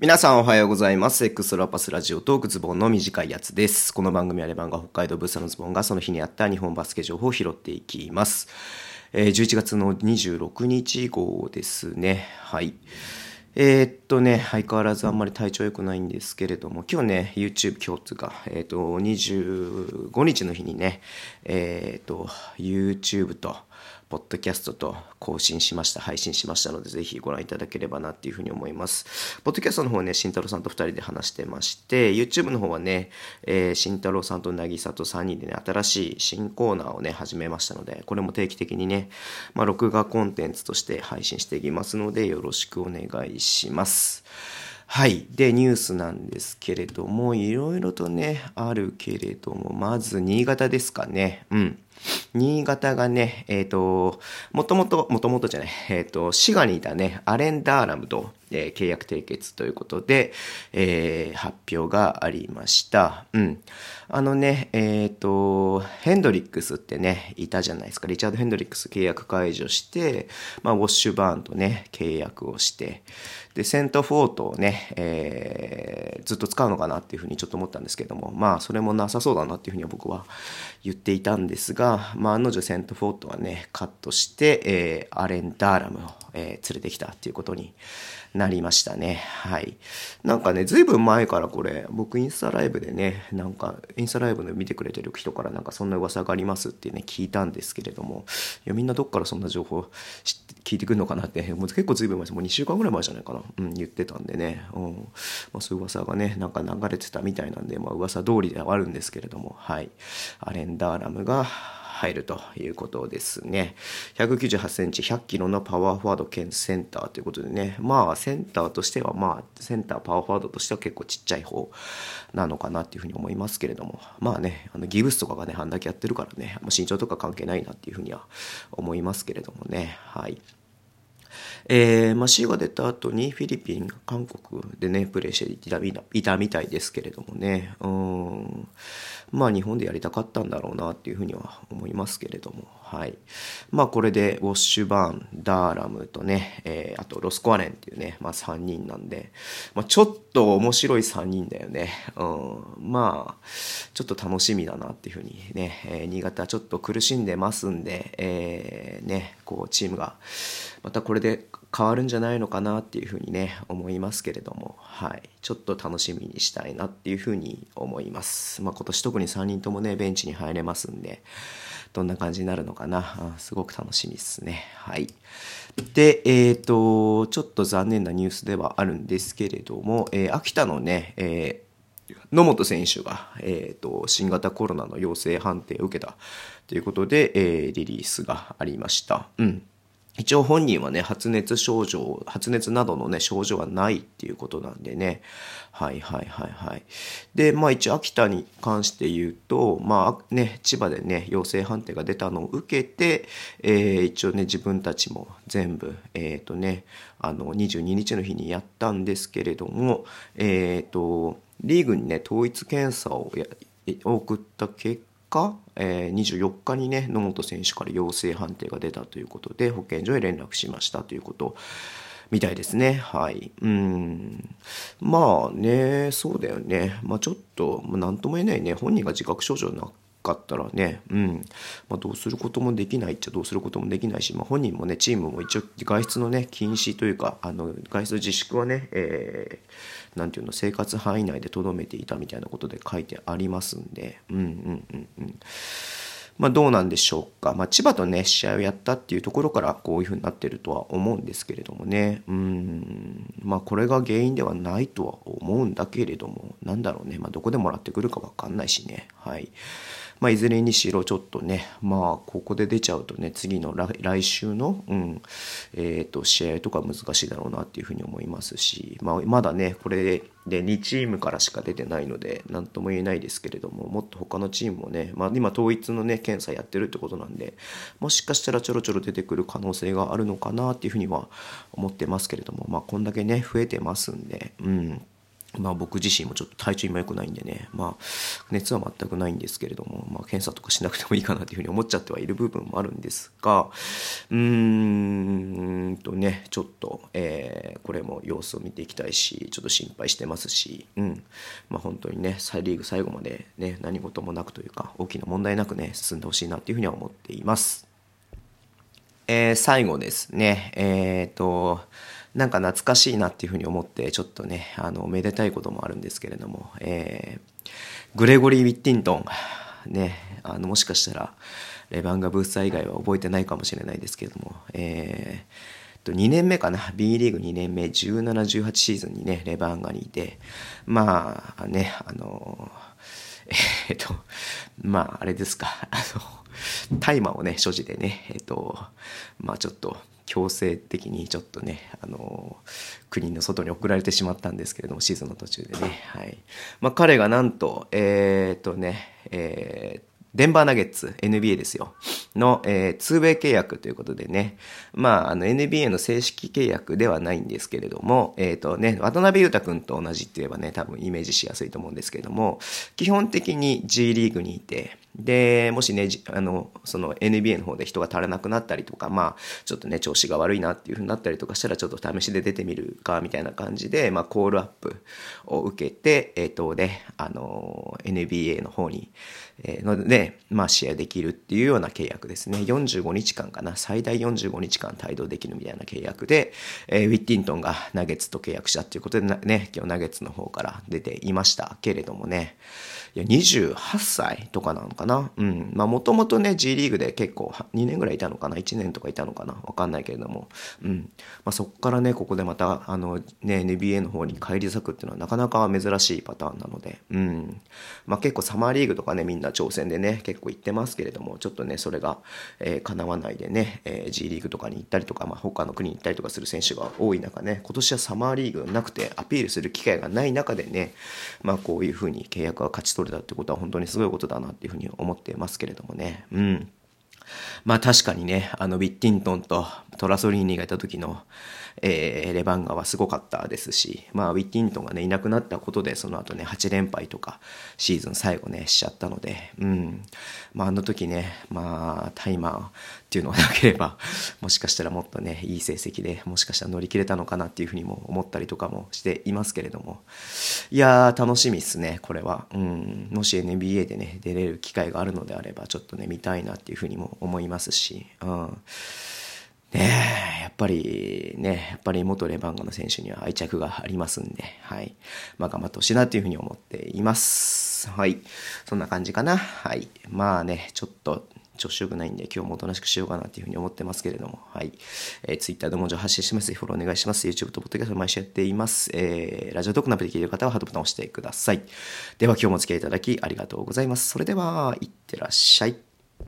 皆さんおはようございます。エクストラパスラジオトークズボンの短いやつです。この番組はレバンが北海道ブースのズボンがその日にあった日本バスケ情報を拾っていきます。えー11月の26日号ですね。はい。えーっとね、相変わらずあんまり体調良くないんですけれども、今日ね、YouTube、今日つうか、えーっと、25日の日にね、えーっと、YouTube と、ポッドキャストと更新しました、配信しましたので、ぜひご覧いただければなっていうふうに思います。ポッドキャストの方ね、慎太郎さんと2人で話してまして、YouTube の方はね、えー、慎太郎さんと渚と3人でね、新しい新コーナーをね、始めましたので、これも定期的にね、まあ、録画コンテンツとして配信していきますので、よろしくお願いします。はい。で、ニュースなんですけれども、いろいろとね、あるけれども、まず、新潟ですかね。うん。新潟がね、えっ、と、もともと、もともとじゃない、えっ、と、滋賀にいたね、アレン・ダーラムと、えー契約締結ということで、えー発表がありました。うん。あのね、えっ、と、ヘンドリックスってね、いたじゃないですか。リチャード・ヘンドリックス契約解除して、まあ、ウォッシュバーンとね、契約をして、で、セント・フォートをね、えーずっと使うのかなっていうふうにちょっと思ったんですけども、まあ、それもなさそうだなっていうふうには僕は言っていたんですが、まあ、案の定セント・フォートはね、カットして、えーアレン・ダーラムを、えー連れてきたっていうことになりましたね。はい。なんかね、ずいぶん前からこれ、僕インスタライブでね、なんか、インスタライブで見てくれてる人からなんかそんな噂がありますってね、聞いたんですけれども、いや、みんなどっからそんな情報聞いてくるのかなって、もう結構ずいぶん前。もう2週間ぐらい前じゃないかな。うん、言ってたんでね、うん。まあ、そういう噂がね、なんか流れてたみたいなんで、まあ、噂通りではあるんですけれども、はい。アレンダーラムが、入るということですね。198センチ、100キロのパワーフォワード兼センターということでね、まあセンターとしては、まあセンター、パワーフォワードとしては結構ちっちゃい方なのかなっていうふうに思いますけれども、まあね、あのギブスとかがね、あんだけやってるからね、身長とか関係ないなっていうふうには思いますけれどもね、はい。えーまあ、C が出た後にフィリピン、韓国でね、プレーしていたみたみたいですけれどもね、うん、まあ日本でやりたかったんだろうなっていうふうには思いますけれども、はい。まあこれでウォッシュバーン、ダーラムとね、えーあとロスコアレンっていうね、まあ3人なんで、まあちょっと面白い3人だよね。うん、まあ、ちょっと楽しみだなっていうふうにね、えー新潟ちょっと苦しんでますんで、えーね、こうチームが、またこれで変わるんじゃないのかなっていうふうにね思いますけれども、はい、ちょっと楽しみにしたいなっていうふうに思います、まあ、今年特に3人ともねベンチに入れますんでどんな感じになるのかな。すごく楽しみですね。はい。でえっ、とちょっと残念なニュースではあるんですけれども、えー秋田のね、えー野本選手が、えー、と新型コロナの陽性判定を受けたということで、えーリリースがありました。うん一応本人はね、発熱症状、発熱などのね、症状はないっていうことなんでね。はいはいはいはい。で、まあ一応秋田に関して言うと、まあね、千葉でね、陽性判定が出たのを受けて、えー一応ね、自分たちも全部、えっ、とね、あの、22日の日にやったんですけれども、えっ、と、リーグにね、統一検査をや送った結果、えー24日にね野本選手から陽性判定が出たということで保健所へ連絡しましたということみたいですね。はい。うん。まあねそうだよね。まあちょっとまあなんとも言えないね。本人が自覚症状なかったらね、うん。まあ、どうすることもできないっちゃどうすることもできないし、まあ、本人もねチームも一応外出のね禁止というかあの外出自粛はね、えーていうの生活範囲内でとどめていたみたいなことで書いてありますんでうんうんうんうん。まあどうなんでしょうか、まあ、千葉とね試合をやったっていうところからこういうふうになってるとは思うんですけれどもね。うん。まあこれが原因ではないとは思うんだけれどもなんだろうね、まあ、どこでもらってくるか分かんないしね。はい。まあ、いずれにしろちょっとね、まあ、ここで出ちゃうとね、次の来週の、うん、えっ、と、試合とか難しいだろうなっていうふうに思いますし、まあ、まだね、これで2チームからしか出てないので、何とも言えないですけれども、もっと他のチームもね、まあ、今統一のね、検査やってるってことなんで、もしかしたらちょろちょろ出てくる可能性があるのかなっていうふうには思ってますけれども、まあ、こんだけね、増えてますんで、うん。まあ僕自身もちょっと体調今良くないんでね、まあ熱は全くないんですけれども、まあ検査とかしなくてもいいかなというふうに思っちゃってはいる部分もあるんですが、うーんとね、ちょっと、えー、これも様子を見ていきたいし、ちょっと心配してますし、うん、まあ本当にね、サイリーグ最後までね、何事もなくというか、大きな問題なくね、進んでほしいなっていうふうには思っています。えー、最後ですね、えっ、ー、と、なんか懐かしいなっていうふうに思ってちょっとねあのめでたいこともあるんですけれども、えー、グレゴリー・ウィッティントンねあのもしかしたらレバンガ・ブースター以外は覚えてないかもしれないですけれども、えー、と2年目かな B リーグ2年目1718シーズンにねレバンガにいてまあねあのえっ、とまああれですかあの大麻をね所持でねえっ、とまあちょっと強制的にちょっとね、あの国の外に送られてしまったんですけれども、シーズンの途中でね。はい。まあ、彼がなんと、えー、っとね、えー、デンバーナゲッツ、NBA ですよ。の、えー、2ウェイ契約ということでね。まあ、あの、NBA の正式契約ではないんですけれども、えっ、ー、とね、渡辺裕太君と同じって言えばね、多分イメージしやすいと思うんですけれども、基本的に G リーグにいて、で、もしね、あの、その NBA の方で人が足らなくなったりとか、まあ、ちょっとね、調子が悪いなっていう風になったりとかしたら、ちょっと試しで出てみるか、みたいな感じで、まあ、コールアップを受けて、えっ、ー、とね、あの、NBA の方に、えー、ので、まあ、試合できるっていうような契約ですね。45日間かな。最大45日間帯同できるみたいな契約で、えー、ウィッティントンがナゲッツと契約したっていうことでね、今日ナゲッツの方から出ていましたけれどもね、いや、28歳とかなのかな？うん。まあ、もともとね、G リーグで結構2年ぐらいいたのかな？1年とかいたのかな？わかんないけれども。うん。まあ、そっからね、ここでまた、あの、ね、NBA の方に返り咲くっていうのはなかなか珍しいパターンなので、うん。まあ、結構サマーリーグとかね、みんな挑戦でね、結構行ってますけれども、ちょっとね、それが、えー、叶わないでね、えー、G リーグとかに行ったりとか、まあ、他の国に行ったりとかする選手が多い中ね、今年はサマーリーグなくてアピールする機会がない中でね、まあ、こういうふうに契約が勝ち取れたってことは本当にすごいことだなっていうふうに思ってますけれどもね。うん。まあ確かにね、あのウィッティントンとトラソリーニがいた時の、えー、レバンガはすごかったですし、まあ、ウィッティントンがね、いなくなったことで、その後ね、8連敗とか、シーズン最後ね、しちゃったので、うん。まあ、あの時ね、まあ、タイマーっていうのがなければ、もしかしたらもっとね、いい成績で、もしかしたら乗り切れたのかなっていうふうにも思ったりとかもしていますけれども、いやー、楽しみっすね、これは。うん。もし NBA でね、出れる機会があるのであれば、ちょっとね、見たいなっていうふうにも思いますし、うん。ねえ、やっぱりね、やっぱり元レバンガの選手には愛着がありますんで、はい。まあ頑張ってほしいなというふうに思っています。はい。そんな感じかな。はい。まあね、ちょっと、調子よくないんで、今日もおとなしくしようかなというふうに思ってますけれども、はい。えー、Twitter でも情報発信します。フォローお願いします。YouTube と Podcast 毎週やっています。えー、ラジオトークのアプリで聞いている方はハートボタンを押してください。では今日もお付き合いいただきありがとうございます。それでは、いってらっしゃい。